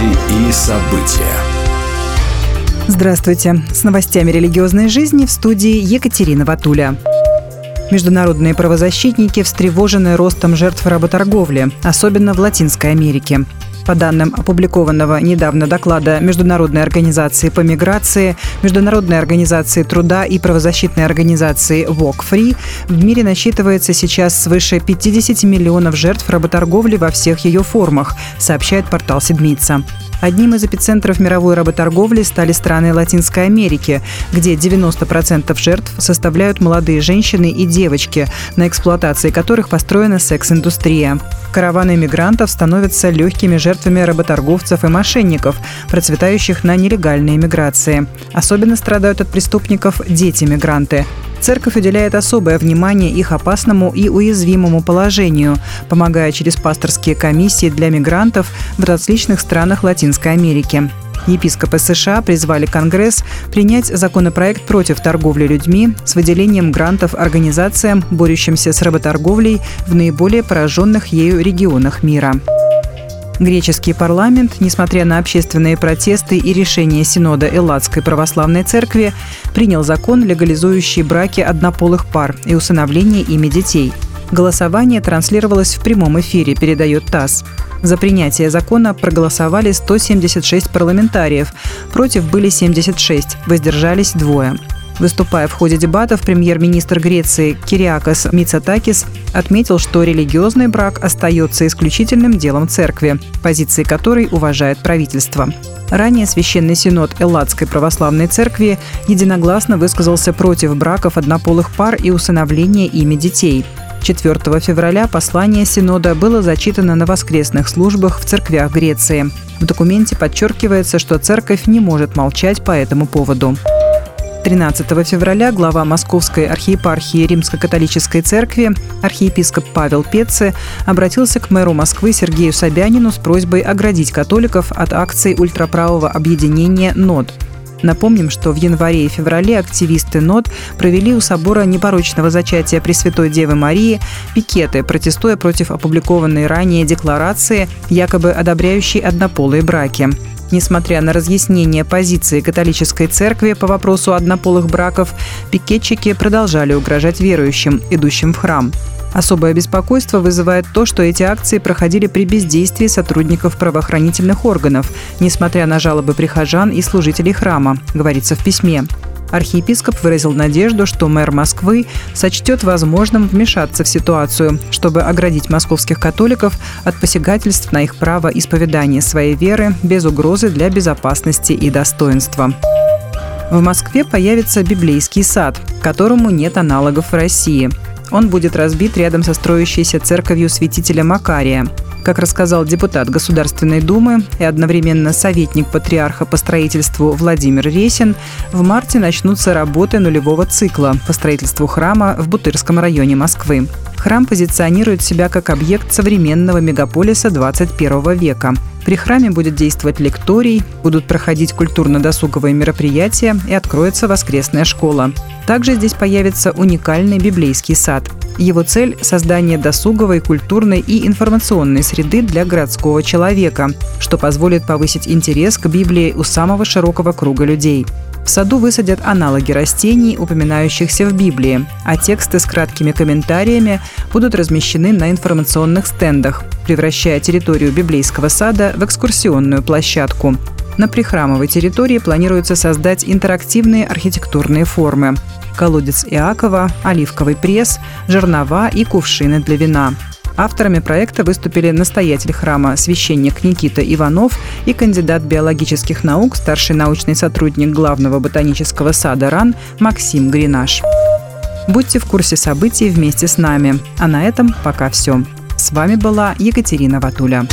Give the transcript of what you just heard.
Новости и события. Здравствуйте. С новостями религиозной жизни в студии Екатерина Ватуля. Международные правозащитники встревожены ростом жертв работорговли, особенно в Латинской Америке. По данным опубликованного недавно доклада Международной организации по миграции, Международной организации труда и правозащитной организации Walk Free, в мире насчитывается сейчас свыше 50 миллионов жертв работорговли во всех ее формах, сообщает портал Седмица. Одним из эпицентров мировой работорговли стали страны Латинской Америки, где 90% жертв составляют молодые женщины и девочки, на эксплуатации которых построена секс-индустрия. Караваны мигрантов становятся легкими жертвами работорговцев и мошенников, процветающих на нелегальной миграции. Особенно страдают от преступников дети-мигранты. Церковь уделяет особое внимание их опасному и уязвимому положению, помогая через пасторские комиссии для мигрантов в различных странах Латинской Америки. Епископы США призвали Конгресс принять законопроект против торговли людьми с выделением грантов организациям, борющимся с работорговлей в наиболее пораженных ею регионах мира. Греческий парламент, несмотря на общественные протесты и решение Синода Элладской православной церкви, принял закон, легализующий браки однополых пар и усыновление ими детей. Голосование транслировалось в прямом эфире, передает ТАСС. За принятие закона проголосовали 176 парламентариев, против были 76, воздержались двое. Выступая в ходе дебатов, премьер-министр Греции Кириакос Мицатакис отметил, что религиозный брак остается исключительным делом церкви, позиции которой уважает правительство. Ранее Священный Синод Элладской православной церкви единогласно высказался против браков однополых пар и усыновления ими детей. 4 февраля послание Синода было зачитано на воскресных службах в церквях Греции. В документе подчеркивается, что церковь не может молчать по этому поводу. 13 февраля глава Московской архиепархии Римско-католической церкви архиепископ Павел Пеце обратился к мэру Москвы Сергею Собянину с просьбой оградить католиков от акций ультраправого объединения «НОД». Напомним, что в январе и феврале активисты НОД провели у собора непорочного зачатия Пресвятой Девы Марии пикеты, протестуя против опубликованной ранее декларации, якобы одобряющей однополые браки. Несмотря на разъяснение позиции католической церкви по вопросу однополых браков, пикетчики продолжали угрожать верующим, идущим в храм. Особое беспокойство вызывает то, что эти акции проходили при бездействии сотрудников правоохранительных органов, несмотря на жалобы прихожан и служителей храма, говорится в письме. Архиепископ выразил надежду, что мэр Москвы сочтет возможным вмешаться в ситуацию, чтобы оградить московских католиков от посягательств на их право исповедания своей веры без угрозы для безопасности и достоинства. В Москве появится библейский сад, которому нет аналогов в России. Он будет разбит рядом со строящейся церковью святителя Макария. Как рассказал депутат Государственной Думы и одновременно советник патриарха по строительству Владимир Ресин, в марте начнутся работы нулевого цикла по строительству храма в Бутырском районе Москвы. Храм позиционирует себя как объект современного мегаполиса 21 века. При храме будет действовать лекторий, будут проходить культурно-досуговые мероприятия и откроется воскресная школа. Также здесь появится уникальный библейский сад. Его цель – создание досуговой, культурной и информационной среды для городского человека, что позволит повысить интерес к Библии у самого широкого круга людей. В саду высадят аналоги растений, упоминающихся в Библии, а тексты с краткими комментариями будут размещены на информационных стендах, превращая территорию библейского сада в экскурсионную площадку. На прихрамовой территории планируется создать интерактивные архитектурные формы колодец Иакова, оливковый пресс, жернова и кувшины для вина. Авторами проекта выступили настоятель храма священник Никита Иванов и кандидат биологических наук, старший научный сотрудник главного ботанического сада РАН Максим Гринаш. Будьте в курсе событий вместе с нами. А на этом пока все. С вами была Екатерина Ватуля.